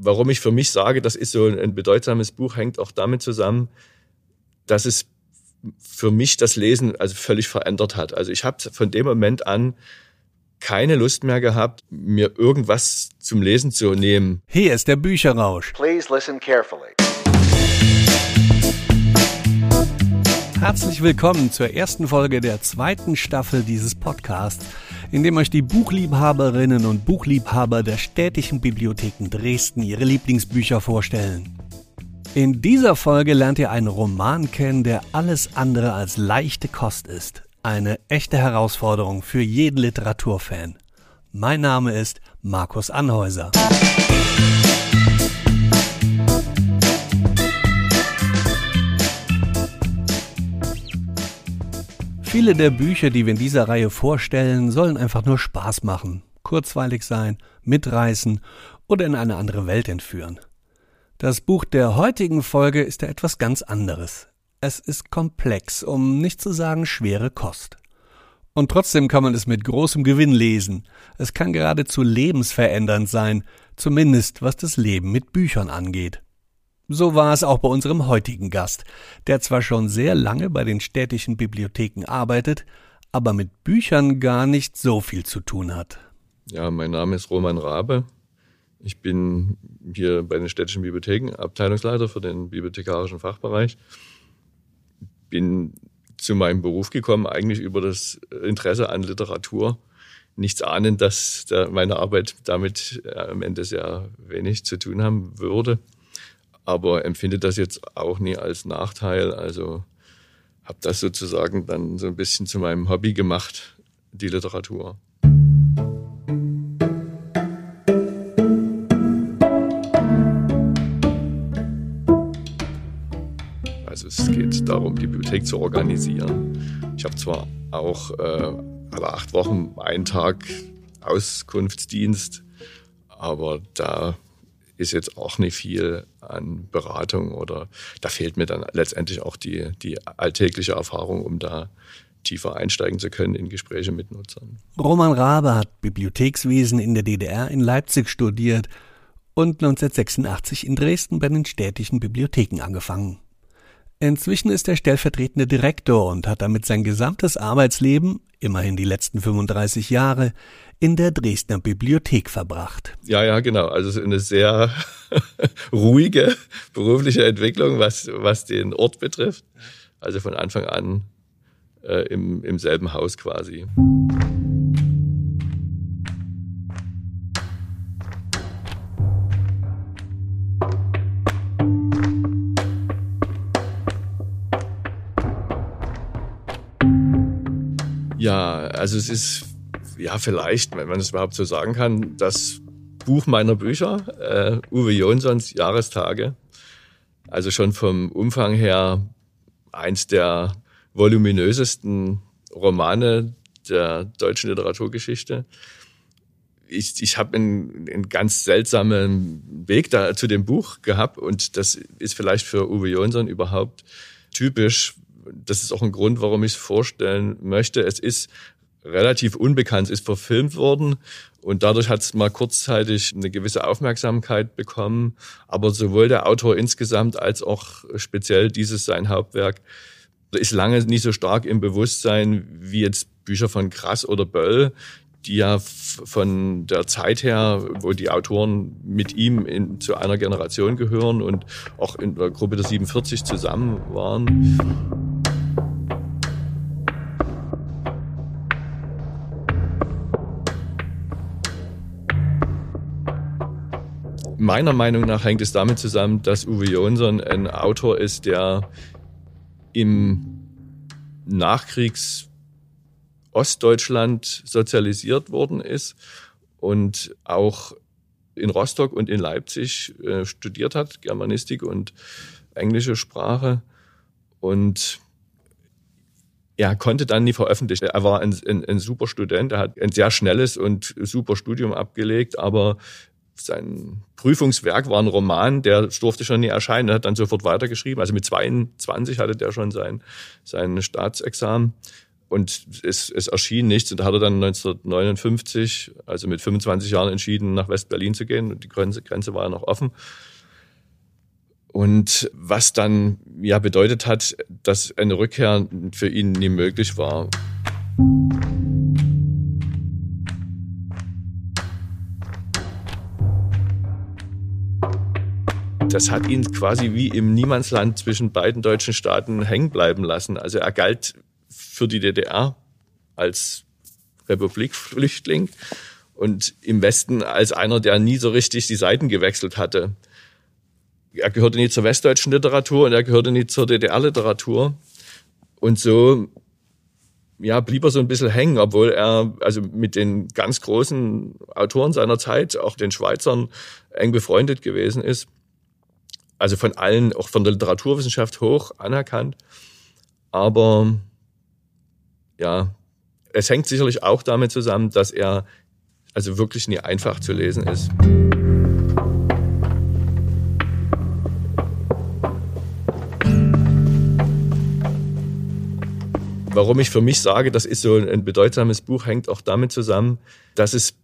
warum ich für mich sage, das ist so ein bedeutsames Buch, hängt auch damit zusammen, dass es für mich das Lesen also völlig verändert hat. Also ich habe von dem Moment an keine Lust mehr gehabt, mir irgendwas zum Lesen zu nehmen. Hier ist der Bücherrausch. Please listen carefully. Herzlich willkommen zur ersten Folge der zweiten Staffel dieses Podcasts, in dem euch die Buchliebhaberinnen und Buchliebhaber der städtischen Bibliotheken Dresden ihre Lieblingsbücher vorstellen. In dieser Folge lernt ihr einen Roman kennen, der alles andere als leichte Kost ist. Eine echte Herausforderung für jeden Literaturfan. Mein Name ist Markus Anhäuser. Viele der Bücher, die wir in dieser Reihe vorstellen, sollen einfach nur Spaß machen, kurzweilig sein, mitreißen oder in eine andere Welt entführen. Das Buch der heutigen Folge ist ja etwas ganz anderes. Es ist komplex, um nicht zu sagen schwere Kost. Und trotzdem kann man es mit großem Gewinn lesen. Es kann geradezu lebensverändernd sein, zumindest was das Leben mit Büchern angeht. So war es auch bei unserem heutigen Gast, der zwar schon sehr lange bei den städtischen Bibliotheken arbeitet, aber mit Büchern gar nicht so viel zu tun hat. Ja, mein Name ist Roman Rabe. Ich bin hier bei den städtischen Bibliotheken Abteilungsleiter für den bibliothekarischen Fachbereich. Bin zu meinem Beruf gekommen, eigentlich über das Interesse an Literatur. Nichts ahnend, dass meine Arbeit damit äh, am Ende sehr wenig zu tun haben würde aber empfinde das jetzt auch nie als Nachteil. Also habe das sozusagen dann so ein bisschen zu meinem Hobby gemacht, die Literatur. Also es geht darum, die Bibliothek zu organisieren. Ich habe zwar auch äh, alle acht Wochen einen Tag Auskunftsdienst, aber da ist jetzt auch nicht viel an Beratung oder da fehlt mir dann letztendlich auch die, die alltägliche Erfahrung, um da tiefer einsteigen zu können in Gespräche mit Nutzern. Roman Rabe hat Bibliothekswesen in der DDR in Leipzig studiert und 1986 in Dresden bei den städtischen Bibliotheken angefangen. Inzwischen ist er stellvertretender Direktor und hat damit sein gesamtes Arbeitsleben, immerhin die letzten 35 Jahre, in der Dresdner Bibliothek verbracht. Ja, ja, genau. Also eine sehr ruhige berufliche Entwicklung, was, was den Ort betrifft. Also von Anfang an äh, im, im selben Haus quasi. Ja, also es ist ja vielleicht, wenn man es überhaupt so sagen kann, das Buch meiner Bücher, äh, Uwe Jonsons Jahrestage. Also schon vom Umfang her eins der voluminösesten Romane der deutschen Literaturgeschichte. Ich, ich habe einen, einen ganz seltsamen Weg da zu dem Buch gehabt und das ist vielleicht für Uwe Jonsson überhaupt typisch, das ist auch ein Grund, warum ich es vorstellen möchte. Es ist relativ unbekannt, ist verfilmt worden und dadurch hat es mal kurzzeitig eine gewisse Aufmerksamkeit bekommen. Aber sowohl der Autor insgesamt als auch speziell dieses sein Hauptwerk ist lange nicht so stark im Bewusstsein wie jetzt Bücher von Krass oder Böll, die ja von der Zeit her, wo die Autoren mit ihm in, zu einer Generation gehören und auch in der Gruppe der 47 zusammen waren. Meiner Meinung nach hängt es damit zusammen, dass Uwe Jonsson ein Autor ist, der im Nachkriegs Ostdeutschland sozialisiert worden ist und auch in Rostock und in Leipzig äh, studiert hat, Germanistik und englische Sprache. Und er konnte dann nie veröffentlichen. Er war ein, ein, ein super Student, er hat ein sehr schnelles und super Studium abgelegt, aber sein Prüfungswerk war ein Roman, der durfte schon nie erscheinen. Er hat dann sofort weitergeschrieben. Also mit 22 hatte der schon sein, sein Staatsexamen. und es, es erschien nichts. Und da hat er dann 1959, also mit 25 Jahren entschieden, nach West-Berlin zu gehen. Und die Grenze, Grenze war ja noch offen. Und was dann ja bedeutet hat, dass eine Rückkehr für ihn nie möglich war. Das hat ihn quasi wie im Niemandsland zwischen beiden deutschen Staaten hängen bleiben lassen. Also er galt für die DDR als Republikflüchtling und im Westen als einer, der nie so richtig die Seiten gewechselt hatte. Er gehörte nie zur westdeutschen Literatur und er gehörte nie zur DDR-Literatur. Und so ja, blieb er so ein bisschen hängen, obwohl er also mit den ganz großen Autoren seiner Zeit, auch den Schweizern, eng befreundet gewesen ist. Also von allen, auch von der Literaturwissenschaft hoch anerkannt. Aber ja, es hängt sicherlich auch damit zusammen, dass er also wirklich nie einfach zu lesen ist. Warum ich für mich sage, das ist so ein bedeutsames Buch, hängt auch damit zusammen, dass es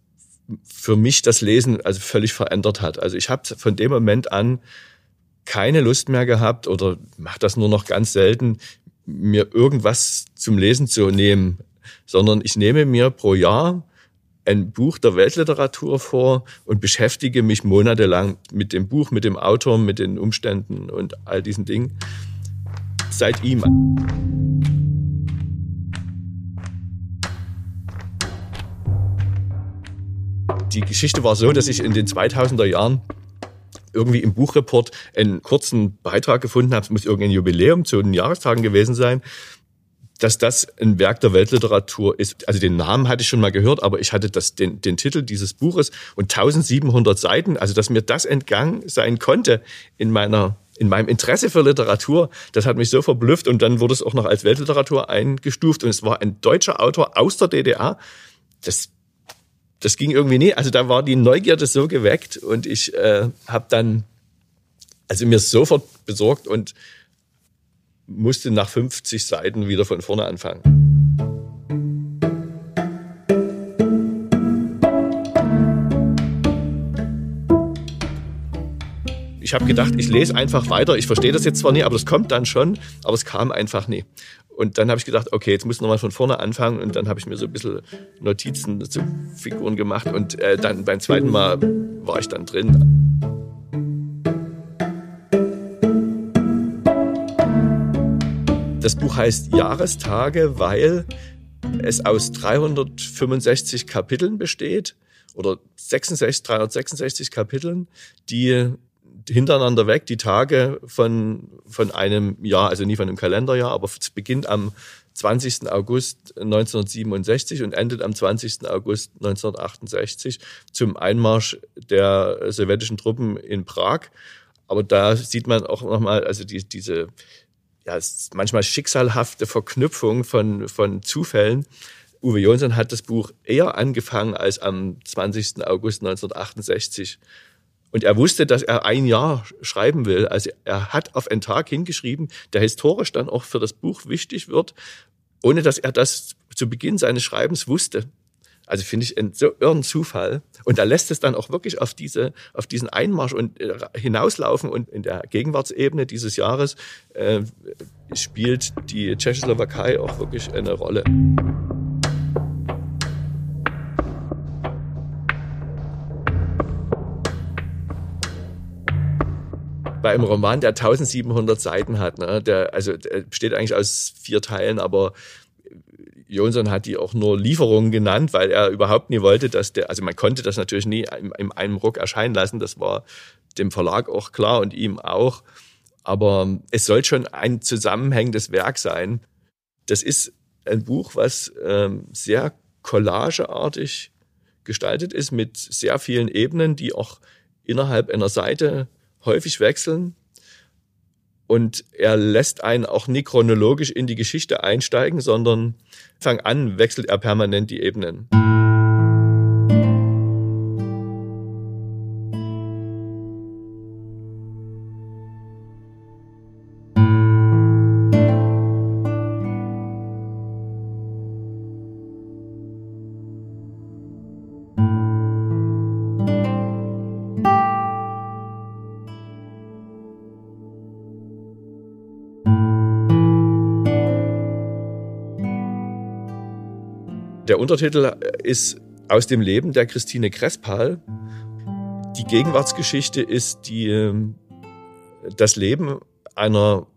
für mich das Lesen also völlig verändert hat. Also ich habe von dem Moment an keine Lust mehr gehabt oder mache das nur noch ganz selten, mir irgendwas zum Lesen zu nehmen, sondern ich nehme mir pro Jahr ein Buch der Weltliteratur vor und beschäftige mich monatelang mit dem Buch, mit dem Autor, mit den Umständen und all diesen Dingen. Seit ihm. Die Geschichte war so, dass ich in den 2000er Jahren irgendwie im Buchreport einen kurzen Beitrag gefunden habe, es muss irgendein Jubiläum zu den Jahrestagen gewesen sein, dass das ein Werk der Weltliteratur ist. Also den Namen hatte ich schon mal gehört, aber ich hatte das, den, den Titel dieses Buches und 1700 Seiten, also dass mir das entgangen sein konnte in meiner in meinem Interesse für Literatur, das hat mich so verblüfft und dann wurde es auch noch als Weltliteratur eingestuft und es war ein deutscher Autor aus der DDR. Das das ging irgendwie nie. Also da war die Neugierde so geweckt und ich äh, habe dann also mir sofort besorgt und musste nach 50 Seiten wieder von vorne anfangen. Ich habe gedacht, ich lese einfach weiter. Ich verstehe das jetzt zwar nie, aber das kommt dann schon, aber es kam einfach nie. Und dann habe ich gedacht, okay, jetzt muss ich nochmal von vorne anfangen. Und dann habe ich mir so ein bisschen Notizen zu Figuren gemacht. Und äh, dann beim zweiten Mal war ich dann drin. Das Buch heißt Jahrestage, weil es aus 365 Kapiteln besteht oder 66, 366 Kapiteln, die hintereinander weg die Tage von, von einem Jahr, also nie von einem Kalenderjahr, aber es beginnt am 20. August 1967 und endet am 20. August 1968 zum Einmarsch der sowjetischen Truppen in Prag. Aber da sieht man auch nochmal, also die, diese ja, manchmal schicksalhafte Verknüpfung von, von Zufällen. Uwe Jonsson hat das Buch eher angefangen als am 20. August 1968 und er wusste, dass er ein Jahr schreiben will. Also er hat auf einen Tag hingeschrieben, der historisch dann auch für das Buch wichtig wird, ohne dass er das zu Beginn seines Schreibens wusste. Also finde ich einen so irren Zufall. Und er lässt es dann auch wirklich auf diese, auf diesen Einmarsch und äh, hinauslaufen. Und in der Gegenwartsebene dieses Jahres äh, spielt die Tschechoslowakei auch wirklich eine Rolle. Bei einem Roman, der 1700 Seiten hat, ne, der, also der besteht eigentlich aus vier Teilen, aber Jonsson hat die auch nur Lieferungen genannt, weil er überhaupt nie wollte, dass der, also man konnte das natürlich nie in, in einem Ruck erscheinen lassen, das war dem Verlag auch klar und ihm auch. Aber es soll schon ein zusammenhängendes Werk sein. Das ist ein Buch, was ähm, sehr collageartig gestaltet ist, mit sehr vielen Ebenen, die auch innerhalb einer Seite häufig wechseln. Und er lässt einen auch nie chronologisch in die Geschichte einsteigen, sondern fang an, wechselt er permanent die Ebenen. Der Untertitel ist aus dem Leben der Christine Krespal. Die Gegenwartsgeschichte ist die, ähm, das Leben einer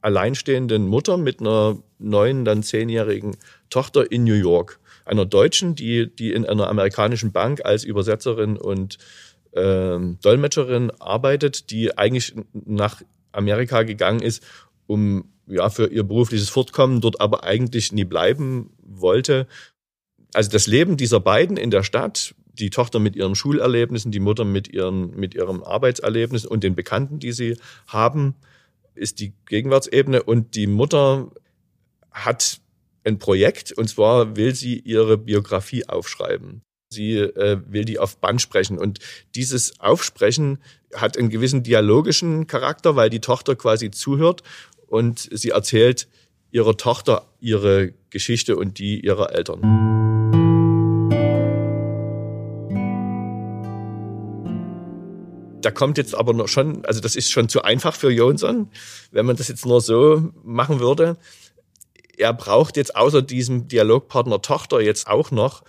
alleinstehenden Mutter mit einer neun, dann zehnjährigen Tochter in New York. Einer Deutschen, die, die in einer amerikanischen Bank als Übersetzerin und ähm, Dolmetscherin arbeitet, die eigentlich nach Amerika gegangen ist, um ja für ihr berufliches Fortkommen dort aber eigentlich nie bleiben wollte. Also das Leben dieser beiden in der Stadt, die Tochter mit ihren Schulerlebnissen, die Mutter mit ihren mit ihrem Arbeitserlebnis und den Bekannten, die sie haben, ist die Gegenwartsebene und die Mutter hat ein Projekt und zwar will sie ihre Biografie aufschreiben. Sie äh, will die auf Band sprechen. Und dieses Aufsprechen hat einen gewissen dialogischen Charakter, weil die Tochter quasi zuhört und sie erzählt ihrer Tochter ihre Geschichte und die ihrer Eltern. Da kommt jetzt aber noch schon, also das ist schon zu einfach für Jonsson, wenn man das jetzt nur so machen würde. Er braucht jetzt außer diesem Dialogpartner Tochter jetzt auch noch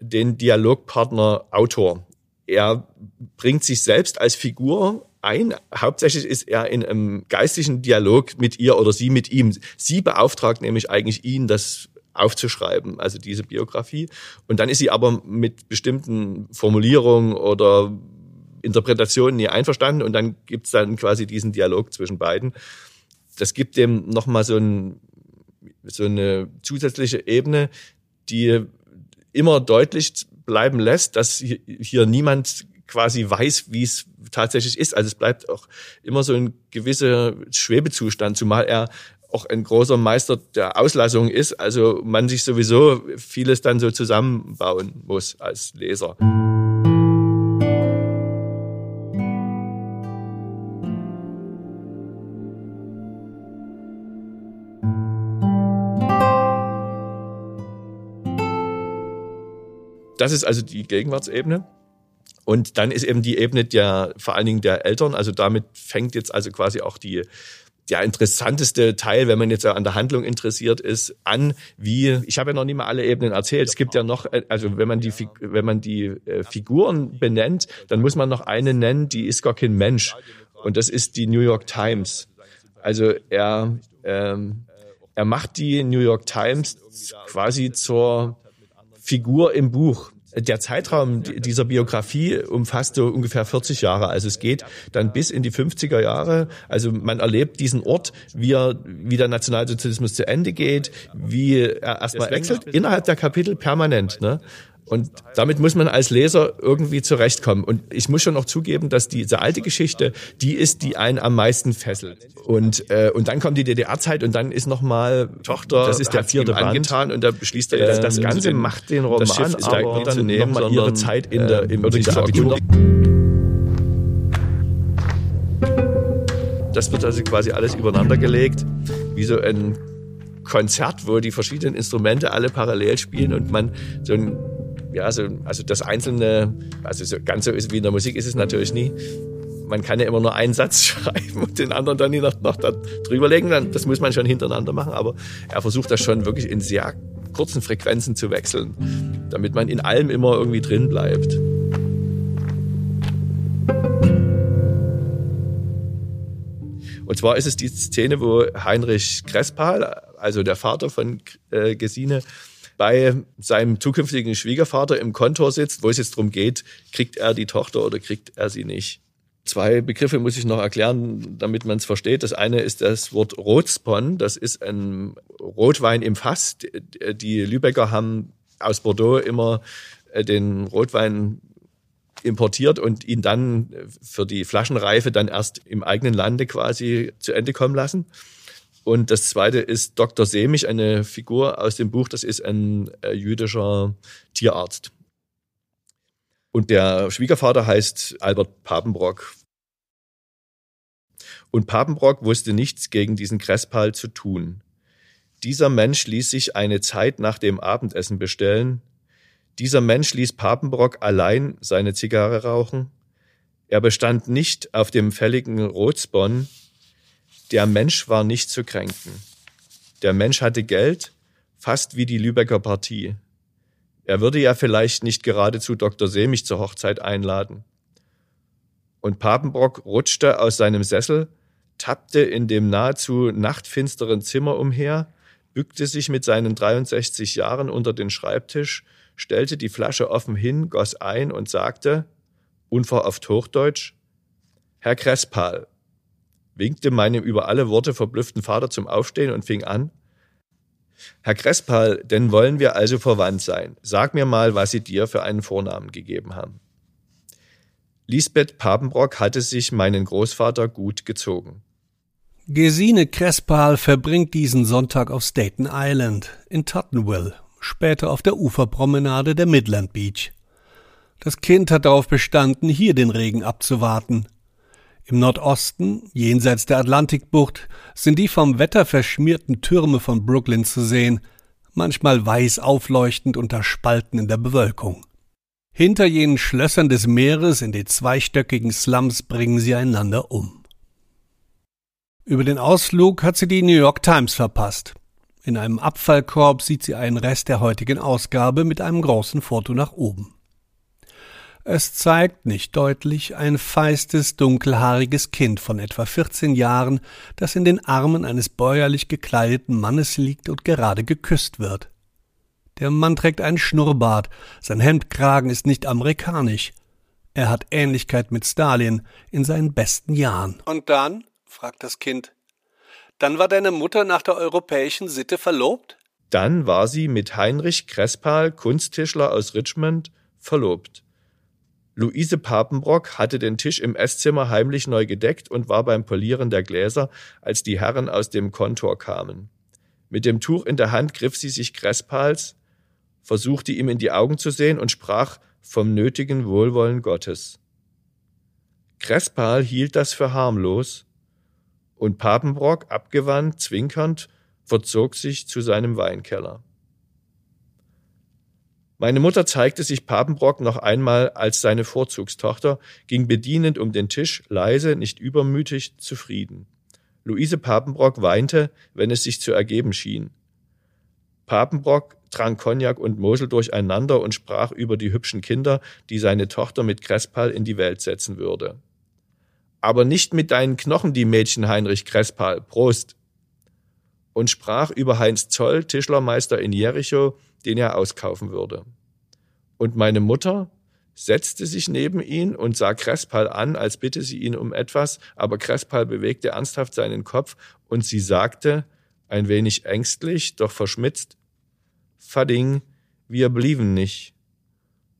den Dialogpartner Autor. Er bringt sich selbst als Figur ein. Hauptsächlich ist er in einem geistigen Dialog mit ihr oder sie mit ihm. Sie beauftragt nämlich eigentlich ihn, das aufzuschreiben, also diese Biografie. Und dann ist sie aber mit bestimmten Formulierungen oder Interpretationen nie einverstanden und dann gibt's dann quasi diesen Dialog zwischen beiden. Das gibt dem nochmal so, ein, so eine zusätzliche Ebene, die immer deutlich bleiben lässt, dass hier niemand quasi weiß, wie es tatsächlich ist. Also es bleibt auch immer so ein gewisser Schwebezustand, zumal er auch ein großer Meister der Auslassung ist. Also man sich sowieso vieles dann so zusammenbauen muss als Leser. Das ist also die Gegenwartsebene. Und dann ist eben die Ebene der, vor allen Dingen der Eltern. Also damit fängt jetzt also quasi auch die, der interessanteste Teil, wenn man jetzt an der Handlung interessiert ist, an, wie, ich habe ja noch nie mal alle Ebenen erzählt. Es gibt ja noch, also wenn man die, wenn man die äh, Figuren benennt, dann muss man noch eine nennen, die ist gar kein Mensch. Und das ist die New York Times. Also er, ähm, er macht die New York Times quasi zur Figur im Buch. Der Zeitraum dieser Biografie umfasst so ungefähr 40 Jahre. Also es geht dann bis in die 50er Jahre. Also man erlebt diesen Ort, wie, er, wie der Nationalsozialismus zu Ende geht, wie er erstmal wechselt innerhalb der Kapitel permanent. Ne? Und damit muss man als Leser irgendwie zurechtkommen. Und ich muss schon noch zugeben, dass diese alte Geschichte, die ist, die einen am meisten fesselt. Und, äh, und dann kommt die DDR-Zeit und dann ist nochmal Tochter, das ist der vierte Band. angetan und da beschließt er, äh, das Ganze macht den Roman das Schiff ist aber dann nochmal ihre Zeit in der, im, äh, in der Abitur. Das wird also quasi alles übereinander gelegt, wie so ein Konzert, wo die verschiedenen Instrumente alle parallel spielen und man so ein ja, also, also das Einzelne, also so, ganz so ist wie in der Musik ist es natürlich nie. Man kann ja immer nur einen Satz schreiben und den anderen dann noch, noch da drüber legen. Das muss man schon hintereinander machen, aber er versucht das schon wirklich in sehr kurzen Frequenzen zu wechseln, damit man in allem immer irgendwie drin bleibt. Und zwar ist es die Szene, wo Heinrich Krespal, also der Vater von äh, Gesine, bei seinem zukünftigen Schwiegervater im Kontor sitzt, wo es jetzt darum geht, kriegt er die Tochter oder kriegt er sie nicht. Zwei Begriffe muss ich noch erklären, damit man es versteht. Das eine ist das Wort Rotspon. Das ist ein Rotwein im Fass. Die Lübecker haben aus Bordeaux immer äh, den Rotwein importiert und ihn dann für die Flaschenreife dann erst im eigenen Lande quasi zu Ende kommen lassen. Und das zweite ist Dr. Semich, eine Figur aus dem Buch, das ist ein äh, jüdischer Tierarzt. Und der Schwiegervater heißt Albert Papenbrock. Und Papenbrock wusste nichts gegen diesen Krespal zu tun. Dieser Mensch ließ sich eine Zeit nach dem Abendessen bestellen. Dieser Mensch ließ Papenbrock allein seine Zigarre rauchen. Er bestand nicht auf dem fälligen Rotsbonn, der Mensch war nicht zu kränken. Der Mensch hatte Geld, fast wie die Lübecker Partie. Er würde ja vielleicht nicht geradezu Dr. Semich zur Hochzeit einladen. Und Papenbrock rutschte aus seinem Sessel, tappte in dem nahezu nachtfinsteren Zimmer umher, bückte sich mit seinen 63 Jahren unter den Schreibtisch, stellte die Flasche offen hin, goss ein und sagte, unverhofft Hochdeutsch, Herr Krespal, winkte meinem über alle Worte verblüfften Vater zum Aufstehen und fing an, Herr Krespal, denn wollen wir also verwandt sein. Sag mir mal, was sie dir für einen Vornamen gegeben haben. Lisbeth Papenbrock hatte sich meinen Großvater gut gezogen. Gesine Crespal verbringt diesen Sonntag auf Staten Island in Tottenville, später auf der Uferpromenade der Midland Beach. Das Kind hat darauf bestanden, hier den Regen abzuwarten. Im Nordosten, jenseits der Atlantikbucht, sind die vom Wetter verschmierten Türme von Brooklyn zu sehen, manchmal weiß aufleuchtend unter Spalten in der Bewölkung. Hinter jenen Schlössern des Meeres in den zweistöckigen Slums bringen sie einander um. Über den Ausflug hat sie die New York Times verpasst. In einem Abfallkorb sieht sie einen Rest der heutigen Ausgabe mit einem großen Foto nach oben. Es zeigt nicht deutlich ein feistes, dunkelhaariges Kind von etwa 14 Jahren, das in den Armen eines bäuerlich gekleideten Mannes liegt und gerade geküsst wird. Der Mann trägt einen Schnurrbart, sein Hemdkragen ist nicht amerikanisch. Er hat Ähnlichkeit mit Stalin in seinen besten Jahren. Und dann? fragt das Kind. Dann war deine Mutter nach der europäischen Sitte verlobt? Dann war sie mit Heinrich Krespal, Kunsttischler aus Richmond, verlobt. Luise Papenbrock hatte den Tisch im Esszimmer heimlich neu gedeckt und war beim Polieren der Gläser, als die Herren aus dem Kontor kamen. Mit dem Tuch in der Hand griff sie sich Crespals, versuchte ihm in die Augen zu sehen und sprach vom nötigen Wohlwollen Gottes. Crespal hielt das für harmlos, und Papenbrock, abgewandt, zwinkernd, verzog sich zu seinem Weinkeller. Meine Mutter zeigte sich Papenbrock noch einmal als seine Vorzugstochter, ging bedienend um den Tisch, leise, nicht übermütig, zufrieden. Luise Papenbrock weinte, wenn es sich zu ergeben schien. Papenbrock trank Cognac und Mosel durcheinander und sprach über die hübschen Kinder, die seine Tochter mit Krespal in die Welt setzen würde. Aber nicht mit deinen Knochen, die Mädchen Heinrich Krespal, Prost! Und sprach über Heinz Zoll, Tischlermeister in Jericho, den er auskaufen würde. Und meine Mutter setzte sich neben ihn und sah Crespal an, als bitte sie ihn um etwas, aber Crespal bewegte ernsthaft seinen Kopf und sie sagte, ein wenig ängstlich, doch verschmitzt, Fadding, wir blieben nicht.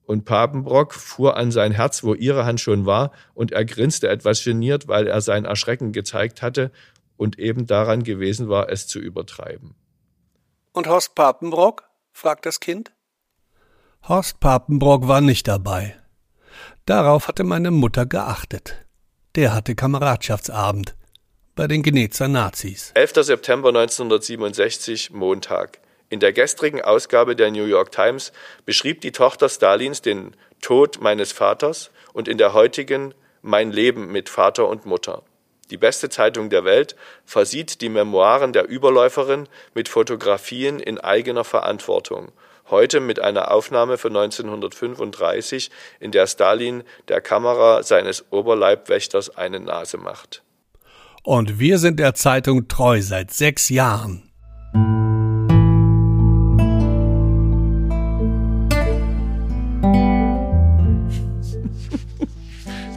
Und Papenbrock fuhr an sein Herz, wo ihre Hand schon war, und er grinste etwas geniert, weil er sein Erschrecken gezeigt hatte und eben daran gewesen war, es zu übertreiben. Und Horst Papenbrock? fragt das Kind. Horst Papenbrock war nicht dabei. Darauf hatte meine Mutter geachtet. Der hatte Kameradschaftsabend bei den Genezer Nazis. 11. September 1967, Montag. In der gestrigen Ausgabe der New York Times beschrieb die Tochter Stalins den Tod meines Vaters und in der heutigen mein Leben mit Vater und Mutter. Die beste Zeitung der Welt versieht die Memoiren der Überläuferin mit Fotografien in eigener Verantwortung. Heute mit einer Aufnahme von 1935, in der Stalin der Kamera seines Oberleibwächters eine Nase macht. Und wir sind der Zeitung treu seit sechs Jahren.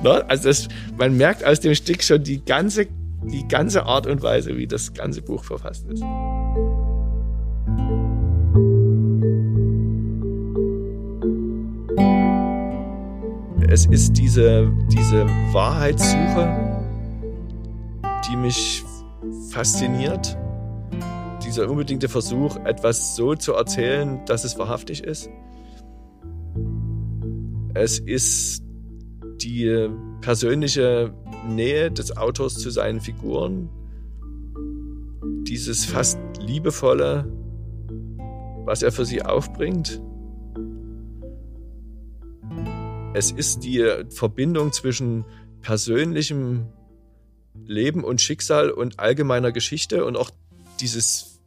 Ne? Also das, man merkt aus dem Stück schon die ganze, die ganze Art und Weise, wie das ganze Buch verfasst ist. Es ist diese, diese Wahrheitssuche, die mich fasziniert. Dieser unbedingte Versuch, etwas so zu erzählen, dass es wahrhaftig ist. Es ist die persönliche Nähe des Autors zu seinen Figuren, dieses fast liebevolle, was er für sie aufbringt. Es ist die Verbindung zwischen persönlichem Leben und Schicksal und allgemeiner Geschichte und auch dieses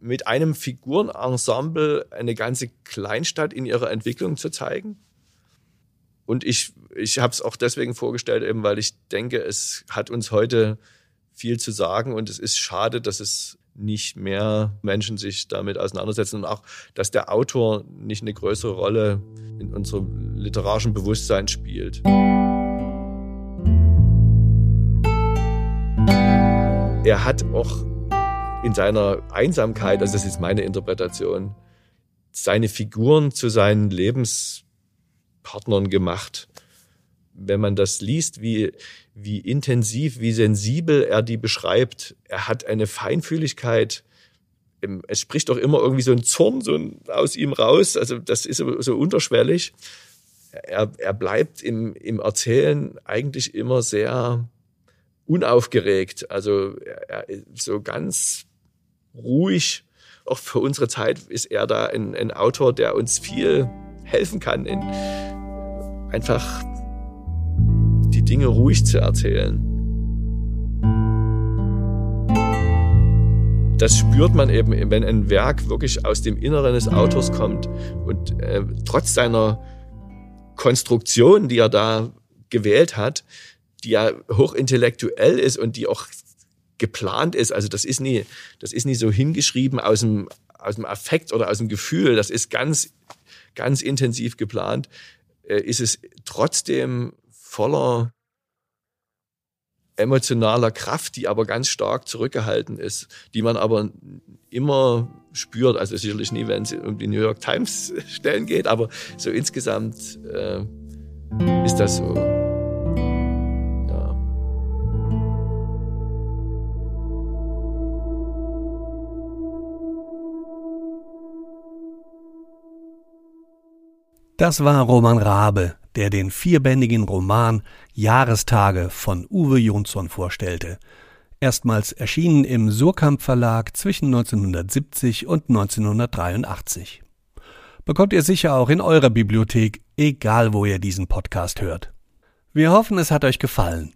mit einem Figurenensemble eine ganze Kleinstadt in ihrer Entwicklung zu zeigen. Und ich, ich habe es auch deswegen vorgestellt, eben weil ich denke, es hat uns heute viel zu sagen und es ist schade, dass es nicht mehr Menschen sich damit auseinandersetzen und auch, dass der Autor nicht eine größere Rolle in unserem literarischen Bewusstsein spielt. Er hat auch in seiner Einsamkeit, also das ist meine Interpretation, seine Figuren zu seinen Lebenspartnern gemacht. Wenn man das liest, wie, wie intensiv, wie sensibel er die beschreibt, er hat eine Feinfühligkeit, es spricht doch immer irgendwie so ein Zorn so aus ihm raus, also das ist so unterschwellig. Er, er bleibt im, im Erzählen eigentlich immer sehr unaufgeregt, also er, er, so ganz ruhig. Auch für unsere Zeit ist er da ein, ein Autor, der uns viel helfen kann, in einfach die Dinge ruhig zu erzählen. Das spürt man eben, wenn ein Werk wirklich aus dem Inneren des Autors kommt und äh, trotz seiner Konstruktion, die er da gewählt hat, die ja hochintellektuell ist und die auch geplant ist. Also das ist nie, das ist nie so hingeschrieben aus dem, aus dem Affekt oder aus dem Gefühl. Das ist ganz, ganz intensiv geplant. Äh, ist es trotzdem voller emotionaler Kraft, die aber ganz stark zurückgehalten ist, die man aber immer spürt. Also sicherlich nie, wenn es um die New York Times Stellen geht, aber so insgesamt äh, ist das so. Das war Roman Rabe, der den vierbändigen Roman Jahrestage von Uwe Jonsson vorstellte. Erstmals erschienen im Surkamp Verlag zwischen 1970 und 1983. Bekommt ihr sicher auch in eurer Bibliothek, egal wo ihr diesen Podcast hört. Wir hoffen, es hat euch gefallen.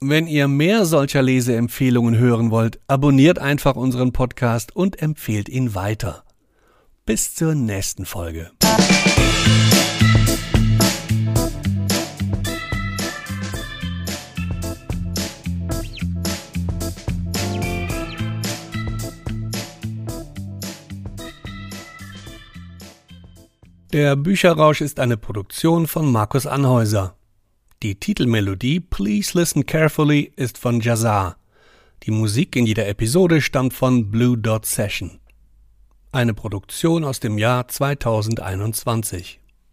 Wenn ihr mehr solcher Leseempfehlungen hören wollt, abonniert einfach unseren Podcast und empfehlt ihn weiter. Bis zur nächsten Folge. Der Bücherrausch ist eine Produktion von Markus Anhäuser. Die Titelmelodie Please Listen Carefully ist von Jazar. Die Musik in jeder Episode stammt von Blue Dot Session. Eine Produktion aus dem Jahr 2021.